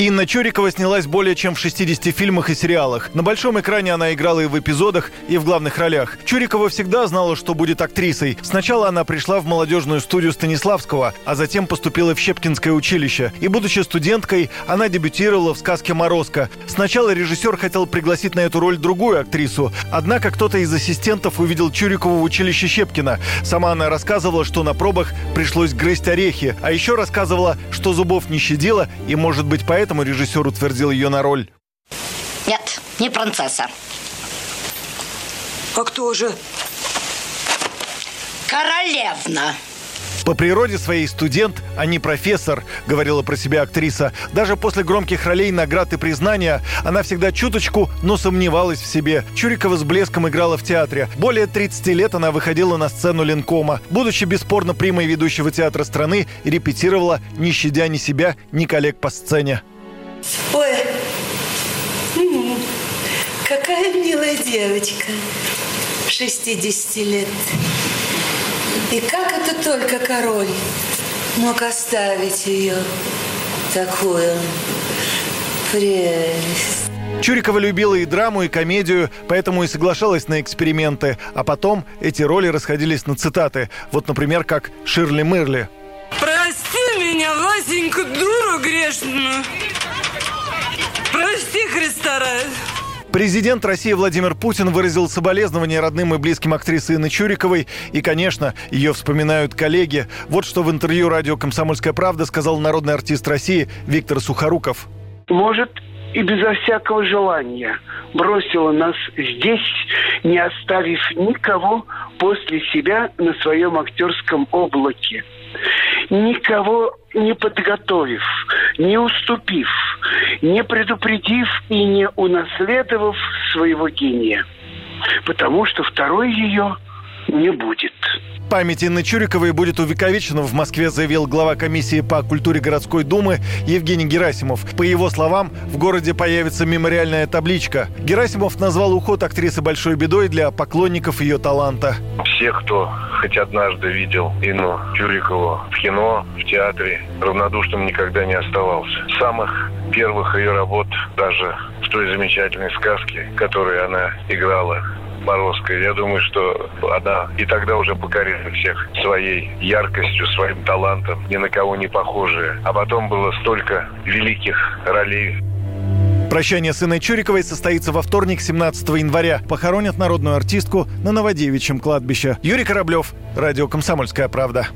Инна Чурикова снялась более чем в 60 фильмах и сериалах. На большом экране она играла и в эпизодах, и в главных ролях. Чурикова всегда знала, что будет актрисой. Сначала она пришла в молодежную студию Станиславского, а затем поступила в Щепкинское училище. И, будучи студенткой, она дебютировала в сказке «Морозко». Сначала режиссер хотел пригласить на эту роль другую актрису. Однако кто-то из ассистентов увидел Чурикову в училище Щепкина. Сама она рассказывала, что на пробах пришлось грызть орехи. А еще рассказывала, что зубов не щадила, и, может быть, поэтому поэтому режиссер утвердил ее на роль? Нет, не принцесса. А кто же? Королевна. По природе своей студент, а не профессор, говорила про себя актриса. Даже после громких ролей, наград и признания она всегда чуточку, но сомневалась в себе. Чурикова с блеском играла в театре. Более 30 лет она выходила на сцену Ленкома. Будучи бесспорно примой ведущего театра страны, репетировала, не щадя ни себя, ни коллег по сцене. Ой, какая милая девочка, 60 лет. И как это только король мог оставить ее такую прелесть. Чурикова любила и драму, и комедию, поэтому и соглашалась на эксперименты. А потом эти роли расходились на цитаты. Вот, например, как Ширли Мырли. Прости меня, Васенька, дуру грешную. Президент России Владимир Путин выразил соболезнования родным и близким актрисы Инны Чуриковой. И, конечно, ее вспоминают коллеги. Вот что в интервью радио «Комсомольская правда» сказал народный артист России Виктор Сухоруков. Может, и безо всякого желания бросила нас здесь, не оставив никого после себя на своем актерском облаке никого не подготовив, не уступив, не предупредив и не унаследовав своего гения. Потому что второй ее не будет. Память Инны Чуриковой будет увековечена в Москве, заявил глава комиссии по культуре городской думы Евгений Герасимов. По его словам, в городе появится мемориальная табличка. Герасимов назвал уход актрисы большой бедой для поклонников ее таланта. Все, кто хоть однажды видел Инну Чурикову в кино, в театре, равнодушным никогда не оставался. Самых первых ее работ, даже в той замечательной сказке, которую она играла Боровская. Я думаю, что она и тогда уже покорила всех своей яркостью, своим талантом, ни на кого не похожая. А потом было столько великих ролей Прощание с Инной Чуриковой состоится во вторник, 17 января. Похоронят народную артистку на Новодевичьем кладбище. Юрий Кораблев, Радио «Комсомольская правда».